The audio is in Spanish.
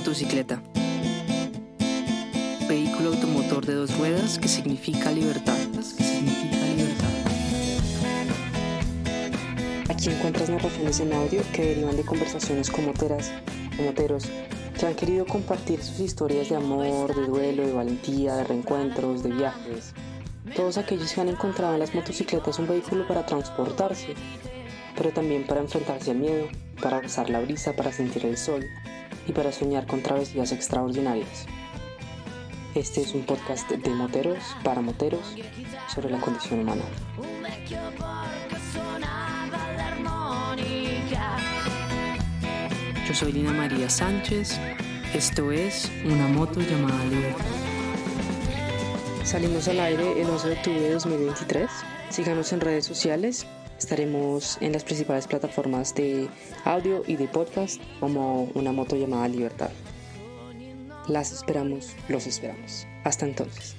motocicleta. Vehículo automotor de dos ruedas que significa libertad. Aquí encuentras narraciones en audio que derivan de conversaciones con moteras o moteros que han querido compartir sus historias de amor, de duelo, de valentía, de reencuentros, de viajes. Todos aquellos que han encontrado en las motocicletas un vehículo para transportarse, pero también para enfrentarse al miedo, para abrazar la brisa, para sentir el sol y para soñar con travesías extraordinarias. Este es un podcast de moteros para moteros sobre la condición humana. Yo soy Lina María Sánchez. Esto es Una moto llamada Libertad. Salimos al aire el 11 de octubre de 2023. Síganos en redes sociales. Estaremos en las principales plataformas de audio y de podcast como Una moto llamada Libertad. Las esperamos, los esperamos. Hasta entonces.